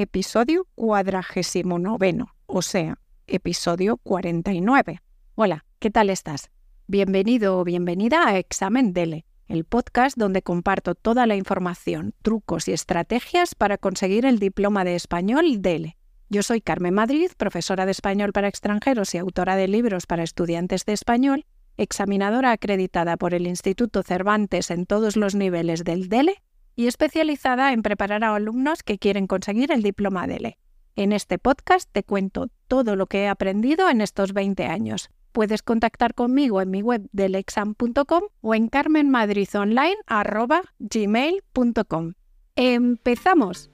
episodio cuadragésimo noveno, o sea, episodio 49. Hola, ¿qué tal estás? Bienvenido o bienvenida a Examen Dele, el podcast donde comparto toda la información, trucos y estrategias para conseguir el diploma de español Dele. Yo soy Carmen Madrid, profesora de español para extranjeros y autora de libros para estudiantes de español, examinadora acreditada por el Instituto Cervantes en todos los niveles del DELE y especializada en preparar a alumnos que quieren conseguir el diploma DELE. En este podcast te cuento todo lo que he aprendido en estos 20 años. Puedes contactar conmigo en mi web delexam.com o en carmenmadridonline.gmail.com. ¡Empezamos!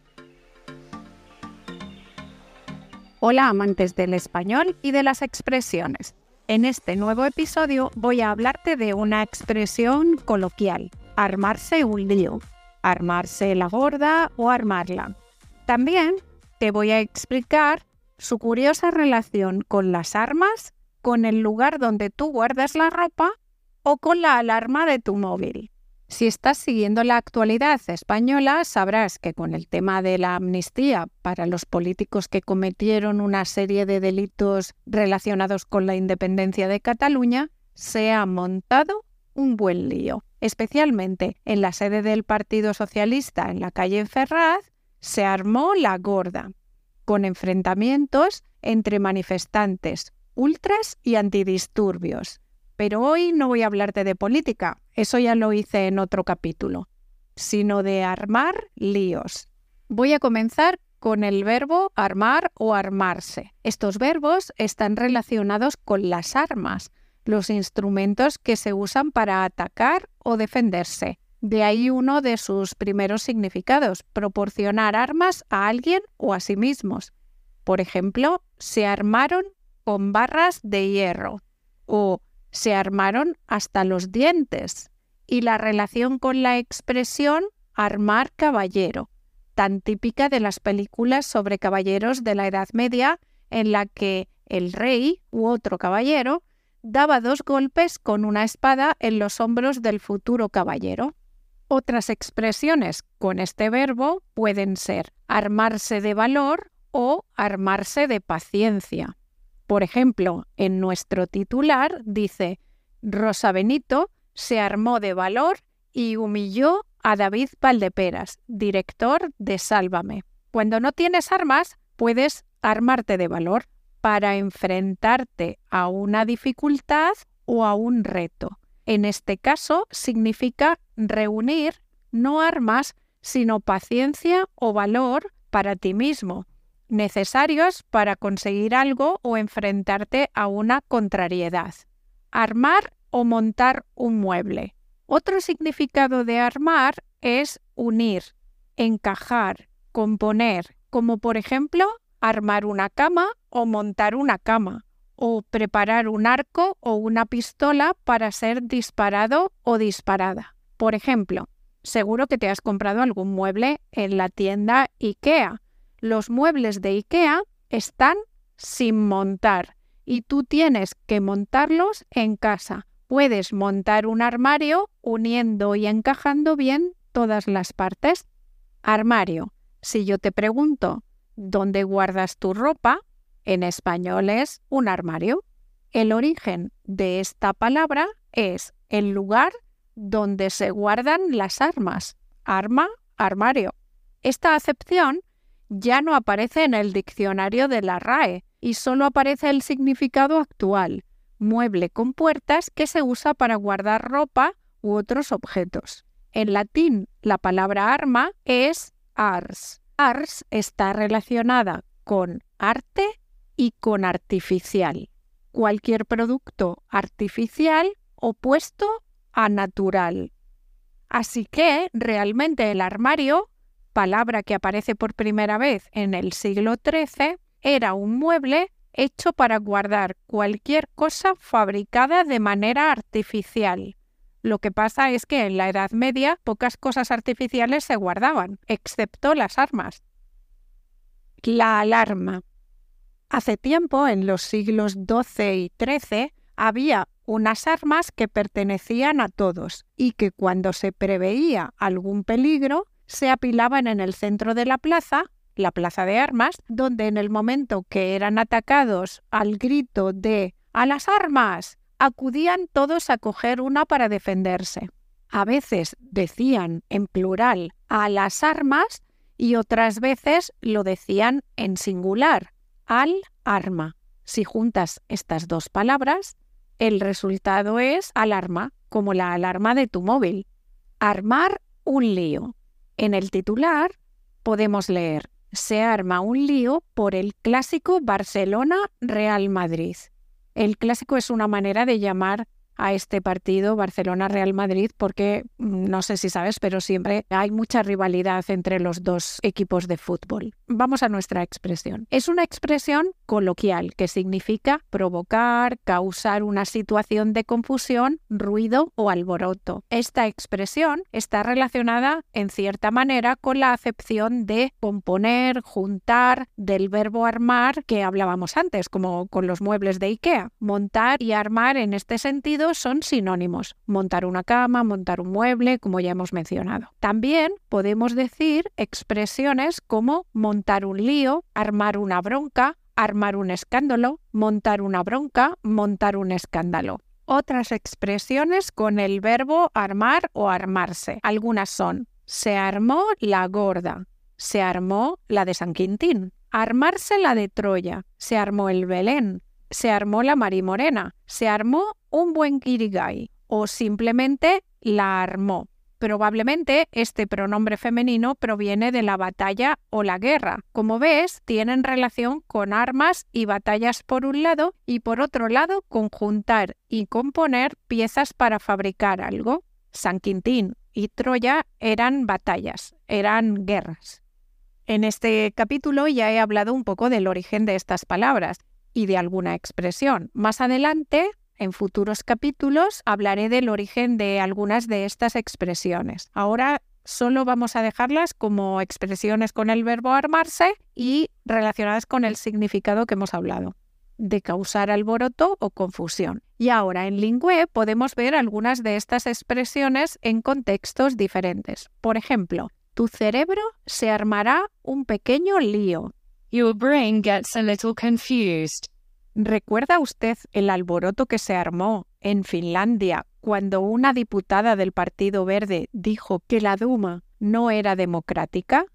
Hola amantes del español y de las expresiones. En este nuevo episodio voy a hablarte de una expresión coloquial, armarse un lío, armarse la gorda o armarla. También te voy a explicar su curiosa relación con las armas, con el lugar donde tú guardas la ropa o con la alarma de tu móvil. Si estás siguiendo la actualidad española, sabrás que con el tema de la amnistía para los políticos que cometieron una serie de delitos relacionados con la independencia de Cataluña, se ha montado un buen lío. Especialmente en la sede del Partido Socialista en la calle Ferraz, se armó la gorda, con enfrentamientos entre manifestantes, ultras y antidisturbios. Pero hoy no voy a hablarte de política, eso ya lo hice en otro capítulo, sino de armar líos. Voy a comenzar con el verbo armar o armarse. Estos verbos están relacionados con las armas, los instrumentos que se usan para atacar o defenderse. De ahí uno de sus primeros significados, proporcionar armas a alguien o a sí mismos. Por ejemplo, se armaron con barras de hierro o se armaron hasta los dientes y la relación con la expresión armar caballero, tan típica de las películas sobre caballeros de la Edad Media en la que el rey u otro caballero daba dos golpes con una espada en los hombros del futuro caballero. Otras expresiones con este verbo pueden ser armarse de valor o armarse de paciencia. Por ejemplo, en nuestro titular dice, Rosa Benito se armó de valor y humilló a David Valdeperas, director de Sálvame. Cuando no tienes armas, puedes armarte de valor para enfrentarte a una dificultad o a un reto. En este caso significa reunir no armas, sino paciencia o valor para ti mismo, necesarios para conseguir algo o enfrentarte a una contrariedad. Armar o montar un mueble. Otro significado de armar es unir, encajar, componer, como por ejemplo armar una cama o montar una cama, o preparar un arco o una pistola para ser disparado o disparada. Por ejemplo, seguro que te has comprado algún mueble en la tienda IKEA los muebles de IKEA están sin montar y tú tienes que montarlos en casa. Puedes montar un armario uniendo y encajando bien todas las partes. Armario. Si yo te pregunto, ¿dónde guardas tu ropa? En español es un armario. El origen de esta palabra es el lugar donde se guardan las armas. Arma, armario. Esta acepción ya no aparece en el diccionario de la RAE y solo aparece el significado actual, mueble con puertas que se usa para guardar ropa u otros objetos. En latín, la palabra arma es ars. Ars está relacionada con arte y con artificial. Cualquier producto artificial opuesto a natural. Así que realmente el armario palabra que aparece por primera vez en el siglo XIII, era un mueble hecho para guardar cualquier cosa fabricada de manera artificial. Lo que pasa es que en la Edad Media pocas cosas artificiales se guardaban, excepto las armas. La alarma. Hace tiempo, en los siglos XII y XIII, había unas armas que pertenecían a todos y que cuando se preveía algún peligro se apilaban en el centro de la plaza la plaza de armas, donde en el momento que eran atacados al grito de ¡A las armas! acudían todos a coger una para defenderse. A veces decían en plural a las armas y otras veces lo decían en singular, al arma. Si juntas estas dos palabras, el resultado es alarma, como la alarma de tu móvil. Armar un lío. En el titular podemos leer, se arma un lío por el clásico Barcelona-Real Madrid. El clásico es una manera de llamar a este partido Barcelona-Real Madrid porque mm, no sé si sabes, pero siempre hay mucha rivalidad entre los dos equipos de fútbol. Vamos a nuestra expresión. Es una expresión coloquial que significa provocar, causar una situación de confusión, ruido o alboroto. Esta expresión está relacionada en cierta manera con la acepción de componer, juntar del verbo armar que hablábamos antes, como con los muebles de IKEA. Montar y armar en este sentido son sinónimos. Montar una cama, montar un mueble, como ya hemos mencionado. También podemos decir expresiones como montar un lío, armar una bronca, armar un escándalo, montar una bronca, montar un escándalo. Otras expresiones con el verbo armar o armarse. Algunas son se armó la gorda, se armó la de San Quintín, armarse la de Troya, se armó el Belén, se armó la Marimorena, se armó un buen kirigay o simplemente la armó. Probablemente este pronombre femenino proviene de la batalla o la guerra. Como ves, tienen relación con armas y batallas por un lado y por otro lado conjuntar y componer piezas para fabricar algo. San Quintín y Troya eran batallas, eran guerras. En este capítulo ya he hablado un poco del origen de estas palabras y de alguna expresión. Más adelante, en futuros capítulos, hablaré del origen de algunas de estas expresiones. Ahora solo vamos a dejarlas como expresiones con el verbo armarse y relacionadas con el significado que hemos hablado de causar alboroto o confusión. Y ahora en Lingüe podemos ver algunas de estas expresiones en contextos diferentes. Por ejemplo, tu cerebro se armará un pequeño lío. Your brain gets a little confused. ¿Recuerda usted el alboroto que se armó en Finlandia cuando una diputada del Partido Verde dijo que la Duma no era democrática?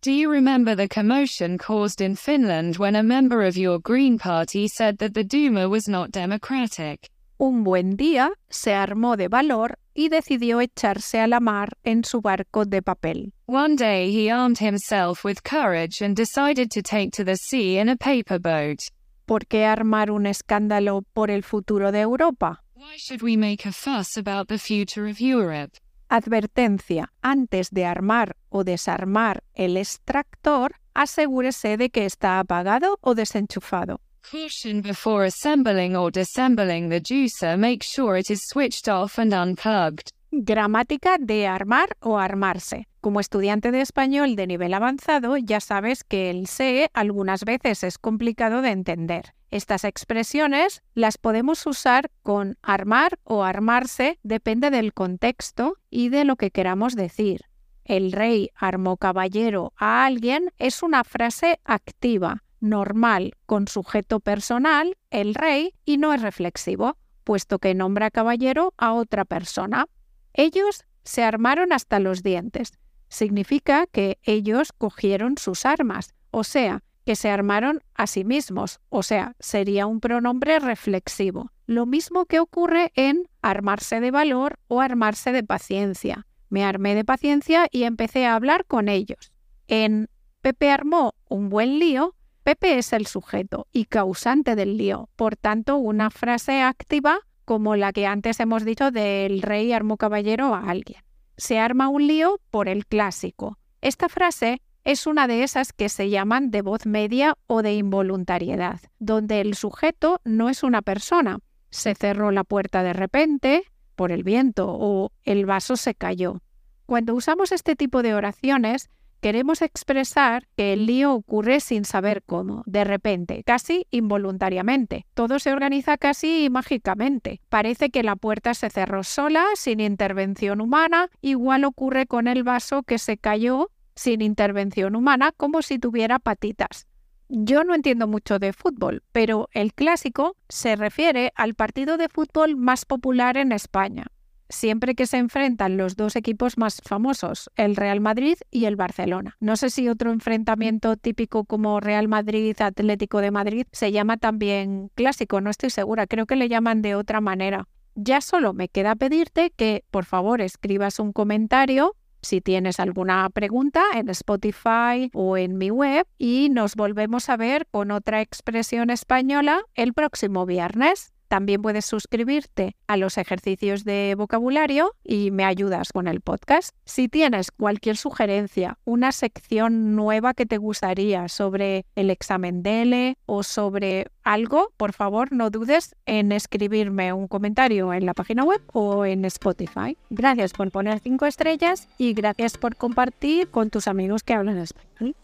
Do you remember the commotion caused in Finland when a member of your Green Party said that the Duma was not democratic? Un buen día se armó de valor y decidió echarse a la mar en su barco de papel. One day he armed himself with courage and decided to take to the sea in a paper boat. ¿Por qué armar un escándalo por el futuro de Europa? Why should we make a fuss about the future of Europe? Advertencia. Antes de armar o desarmar el extractor, asegúrese de que está apagado o desenchufado. Caution before assembling or disassembling the juicer, make sure it is switched off and unplugged. Gramática de armar o armarse. Como estudiante de español de nivel avanzado, ya sabes que el SE algunas veces es complicado de entender. Estas expresiones las podemos usar con armar o armarse, depende del contexto y de lo que queramos decir. El rey armó caballero a alguien es una frase activa, normal, con sujeto personal, el rey, y no es reflexivo, puesto que nombra caballero a otra persona. Ellos se armaron hasta los dientes. Significa que ellos cogieron sus armas, o sea, que se armaron a sí mismos, o sea, sería un pronombre reflexivo. Lo mismo que ocurre en armarse de valor o armarse de paciencia. Me armé de paciencia y empecé a hablar con ellos. En Pepe armó un buen lío, Pepe es el sujeto y causante del lío, por tanto, una frase activa como la que antes hemos dicho del rey armó caballero a alguien. Se arma un lío por el clásico. Esta frase es una de esas que se llaman de voz media o de involuntariedad, donde el sujeto no es una persona. Se cerró la puerta de repente por el viento o el vaso se cayó. Cuando usamos este tipo de oraciones, Queremos expresar que el lío ocurre sin saber cómo, de repente, casi involuntariamente. Todo se organiza casi mágicamente. Parece que la puerta se cerró sola, sin intervención humana. Igual ocurre con el vaso que se cayó sin intervención humana, como si tuviera patitas. Yo no entiendo mucho de fútbol, pero el clásico se refiere al partido de fútbol más popular en España, siempre que se enfrentan los dos equipos más famosos, el Real Madrid y el Barcelona. No sé si otro enfrentamiento típico como Real Madrid-Atlético de Madrid se llama también clásico, no estoy segura, creo que le llaman de otra manera. Ya solo me queda pedirte que por favor escribas un comentario si tienes alguna pregunta en Spotify o en mi web y nos volvemos a ver con otra expresión española el próximo viernes. También puedes suscribirte a los ejercicios de vocabulario y me ayudas con el podcast. Si tienes cualquier sugerencia, una sección nueva que te gustaría sobre el examen DELE o sobre algo, por favor no dudes en escribirme un comentario en la página web o en Spotify. Gracias por poner cinco estrellas y gracias por compartir con tus amigos que hablan español.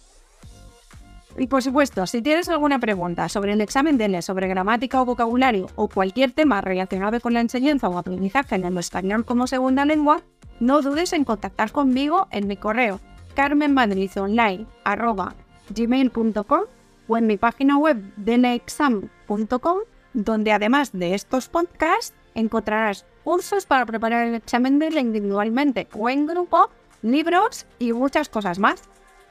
Y por supuesto, si tienes alguna pregunta sobre el examen DELE, sobre gramática o vocabulario o cualquier tema relacionado con la enseñanza o aprendizaje en el español como segunda lengua, no dudes en contactar conmigo en mi correo carmenmadridonline.gmail.com o en mi página web deleexam.com donde además de estos podcasts encontrarás cursos para preparar el examen DELE individualmente o en grupo, libros y muchas cosas más.